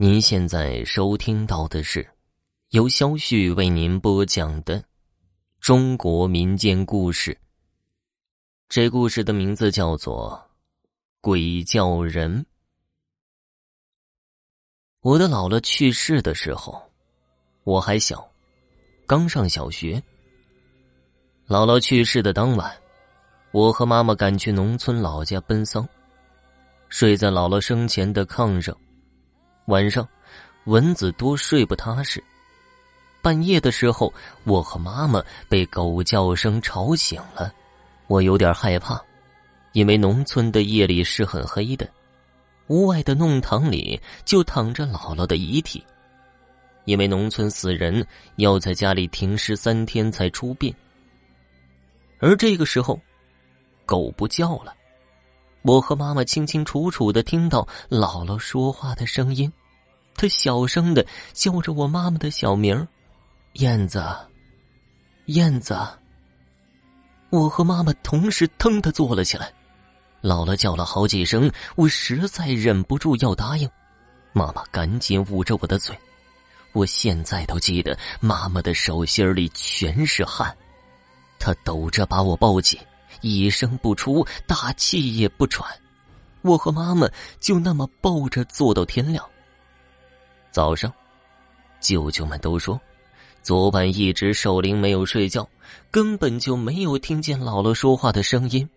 您现在收听到的是由肖旭为您播讲的中国民间故事。这故事的名字叫做《鬼叫人》。我的姥姥去世的时候，我还小，刚上小学。姥姥去世的当晚，我和妈妈赶去农村老家奔丧，睡在姥姥生前的炕上。晚上，蚊子多，睡不踏实。半夜的时候，我和妈妈被狗叫声吵醒了。我有点害怕，因为农村的夜里是很黑的。屋外的弄堂里就躺着姥姥的遗体，因为农村死人要在家里停尸三天才出殡。而这个时候，狗不叫了。我和妈妈清清楚楚的听到姥姥说话的声音，她小声的叫着我妈妈的小名燕子，燕子。”我和妈妈同时腾的坐了起来。姥姥叫了好几声，我实在忍不住要答应。妈妈赶紧捂着我的嘴。我现在都记得，妈妈的手心里全是汗，她抖着把我抱起。一声不出，大气也不喘，我和妈妈就那么抱着坐到天亮。早上，舅舅们都说，昨晚一直守灵没有睡觉，根本就没有听见姥姥说话的声音。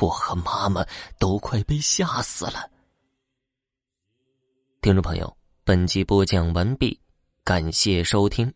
我和妈妈都快被吓死了。听众朋友，本集播讲完毕，感谢收听。